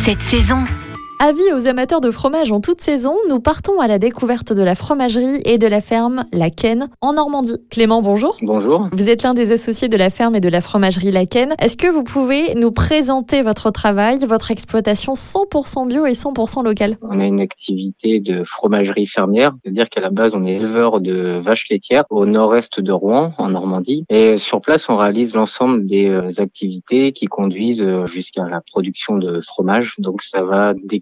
cette saison. Avis aux amateurs de fromage en toute saison, nous partons à la découverte de la fromagerie et de la ferme La Ken en Normandie. Clément, bonjour. Bonjour. Vous êtes l'un des associés de la ferme et de la fromagerie La Ken. Est-ce que vous pouvez nous présenter votre travail, votre exploitation 100% bio et 100% locale On a une activité de fromagerie fermière, c'est-à-dire qu'à la base, on est éleveur de vaches laitières au nord-est de Rouen, en Normandie. Et sur place, on réalise l'ensemble des euh, activités qui conduisent euh, jusqu'à la production de fromage. Donc ça va des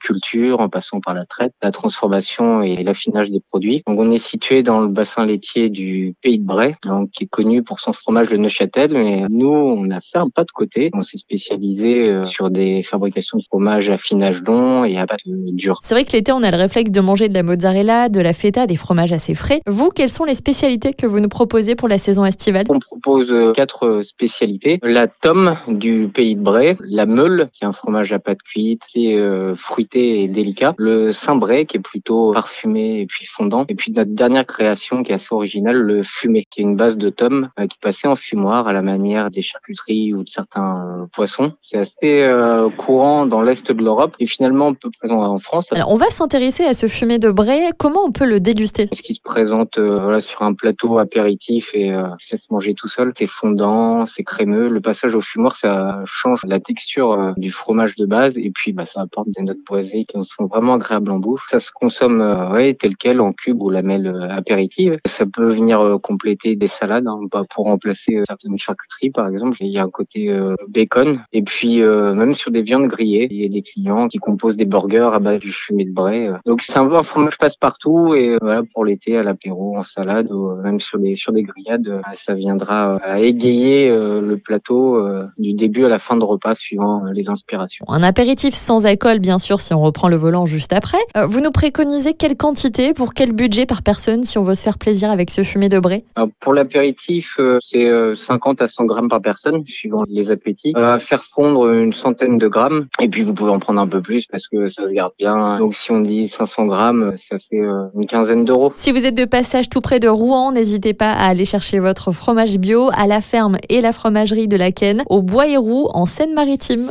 en passant par la traite, la transformation et l'affinage des produits. Donc on est situé dans le bassin laitier du Pays de Bray, donc qui est connu pour son fromage de Neuchâtel. Mais nous, on a fait un pas de côté. On s'est spécialisé euh, sur des fabrications de fromage affinage long et à pâte dure. C'est vrai que l'été, on a le réflexe de manger de la mozzarella, de la feta, des fromages assez frais. Vous, quelles sont les spécialités que vous nous proposez pour la saison estivale? On propose euh, quatre spécialités. La tome du Pays de Bray, la meule, qui est un fromage à pâte cuite, qui est euh, fruité et délicat. Le Saint-Bray qui est plutôt parfumé et puis fondant. Et puis notre dernière création qui est assez originale, le fumé, qui est une base de tome euh, qui passait en fumoir à la manière des charcuteries ou de certains euh, poissons. C'est assez euh, courant dans l'est de l'Europe et finalement peu présent en France. Alors, on va s'intéresser à ce fumé de Bray. Comment on peut le déguster? Ce qui se présente voilà, sur un plateau apéritif et se laisse manger tout seul. C'est fondant, c'est crémeux. Le passage au fumoir, ça change la texture du fromage de base et puis bah, ça apporte des notes poisées qui sont vraiment agréables en bouche. Ça se consomme euh, ouais, tel quel en cube ou lamelle euh, apéritive. Ça peut venir euh, compléter des salades hein, bah, pour remplacer certaines charcuteries par exemple. Il y a un côté bacon et puis même sur des viandes grillées. Il y a des clients qui composent des burgers à base du fumé de bray. Donc c'est un peu fromage passe-partout et voilà pour l'été à l'apéro en salade ou même sur des sur des grillades, ça viendra à égayer le plateau du début à la fin de repas suivant les inspirations. Un apéritif sans alcool bien sûr si on reprend le volant juste après. Euh, vous nous préconisez quelle quantité pour quel budget par personne si on veut se faire plaisir avec ce fumé de bray? Pour l'apéritif, euh, c'est 50 euh, à 100 grammes par personne, suivant les appétits. À faire fondre une centaine de grammes, et puis vous pouvez en prendre un peu plus parce que ça se garde bien. Donc si on dit 500 grammes, ça fait une quinzaine d'euros. Si vous êtes de passage tout près de Rouen, n'hésitez pas à aller chercher votre fromage bio à la ferme et la fromagerie de la Ken au Bois-Héroux en Seine-Maritime.